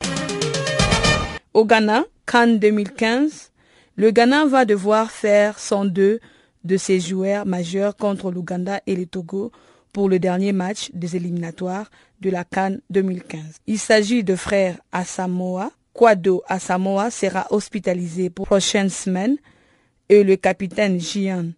Au Ghana, Cannes 2015, le Ghana va devoir faire 102 de ses joueurs majeurs contre l'Ouganda et le Togo pour le dernier match des éliminatoires de la Cannes 2015. Il s'agit de frères Asamoah. Kwado Asamoah sera hospitalisé pour prochaines semaines et le capitaine Jian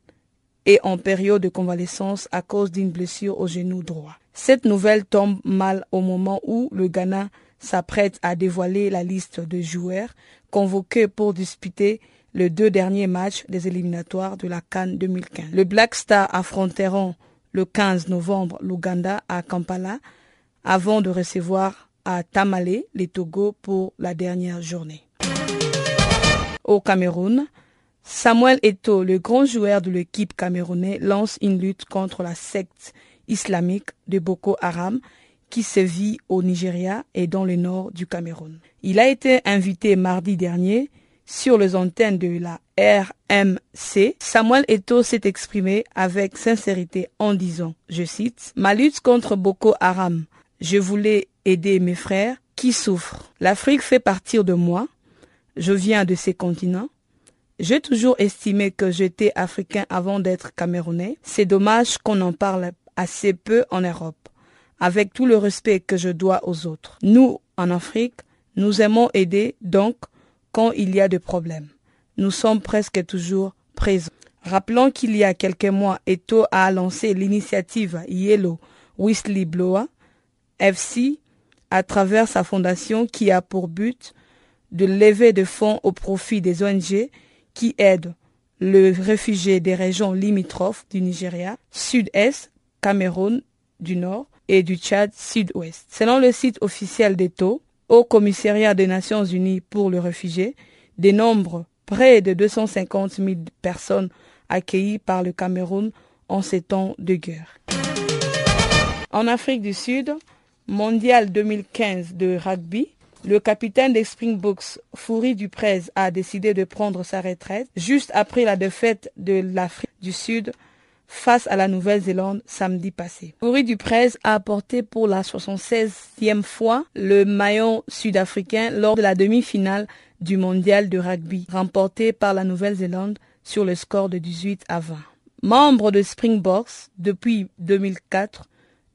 est en période de convalescence à cause d'une blessure au genou droit. Cette nouvelle tombe mal au moment où le Ghana s'apprête à dévoiler la liste de joueurs convoqués pour disputer les deux derniers matchs des éliminatoires de la Cannes 2015. Le Black Star affronteront le 15 novembre l'Ouganda à Kampala avant de recevoir à Tamale les Togo pour la dernière journée. Au Cameroun, Samuel Eto, le grand joueur de l'équipe camerounaise, lance une lutte contre la secte islamique de Boko Haram qui sévit au Nigeria et dans le nord du Cameroun. Il a été invité mardi dernier sur les antennes de la RMC. Samuel Eto s'est exprimé avec sincérité en disant, je cite, Ma lutte contre Boko Haram, je voulais aider mes frères qui souffrent. L'Afrique fait partie de moi. Je viens de ces continents. J'ai toujours estimé que j'étais africain avant d'être camerounais. C'est dommage qu'on en parle assez peu en Europe, avec tout le respect que je dois aux autres. Nous, en Afrique, nous aimons aider, donc, quand il y a des problèmes. Nous sommes presque toujours présents. Rappelons qu'il y a quelques mois, Eto a lancé l'initiative Yellow Whistleblower FC à travers sa fondation qui a pour but de lever des fonds au profit des ONG qui aide le réfugié des régions limitrophes du Nigeria, sud-est, Cameroun du nord et du Tchad sud-ouest. Selon le site officiel d'Eto, au commissariat des Nations Unies pour le réfugié, des nombres près de 250 000 personnes accueillies par le Cameroun en ces temps de guerre. En Afrique du Sud, mondial 2015 de rugby, le capitaine des Springboks, Foury Duprez, a décidé de prendre sa retraite juste après la défaite de l'Afrique du Sud face à la Nouvelle-Zélande samedi passé. Foury Duprez a apporté pour la 76e fois le maillot sud-africain lors de la demi-finale du mondial de rugby, remporté par la Nouvelle-Zélande sur le score de 18 à 20. Membre de Springboks depuis 2004,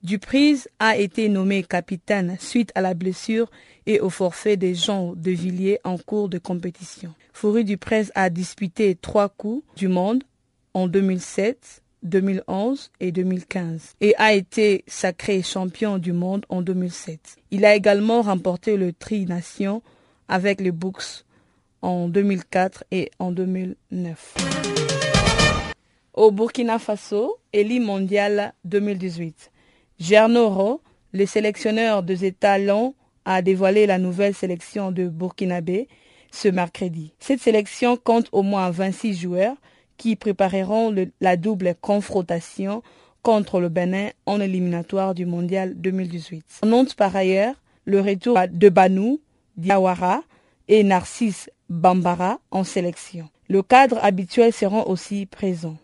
Duprez a été nommé capitaine suite à la blessure et au forfait des Jean de Villiers en cours de compétition. Foury Duprez a disputé trois coups du monde en 2007, 2011 et 2015 et a été sacré champion du monde en 2007. Il a également remporté le Tri-Nation avec les Books en 2004 et en 2009. Au Burkina Faso, Élie mondial 2018. Gernoro, le sélectionneur des États longs, a dévoilé la nouvelle sélection de Burkinabé ce mercredi. Cette sélection compte au moins 26 joueurs qui prépareront la double confrontation contre le Bénin en éliminatoire du Mondial 2018. On note par ailleurs le retour de Banou, Diawara et Narcisse Bambara en sélection. Le cadre habituel seront aussi présents.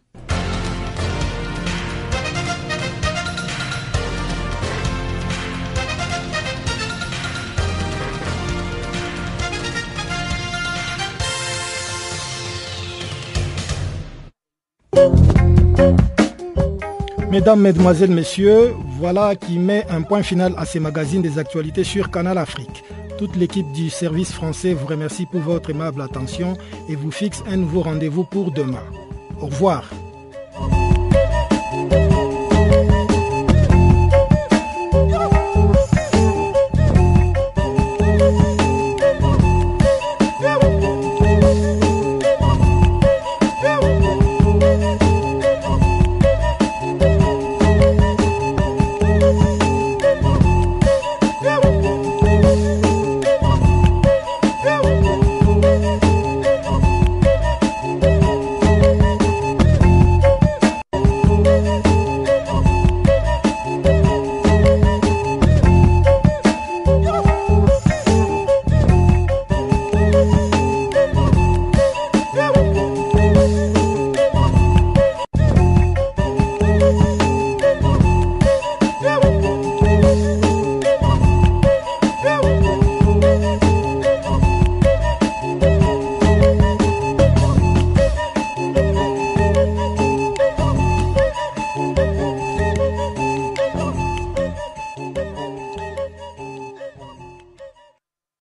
Mesdames, Mesdemoiselles, Messieurs, voilà qui met un point final à ces magazines des actualités sur Canal Afrique. Toute l'équipe du service français vous remercie pour votre aimable attention et vous fixe un nouveau rendez-vous pour demain. Au revoir.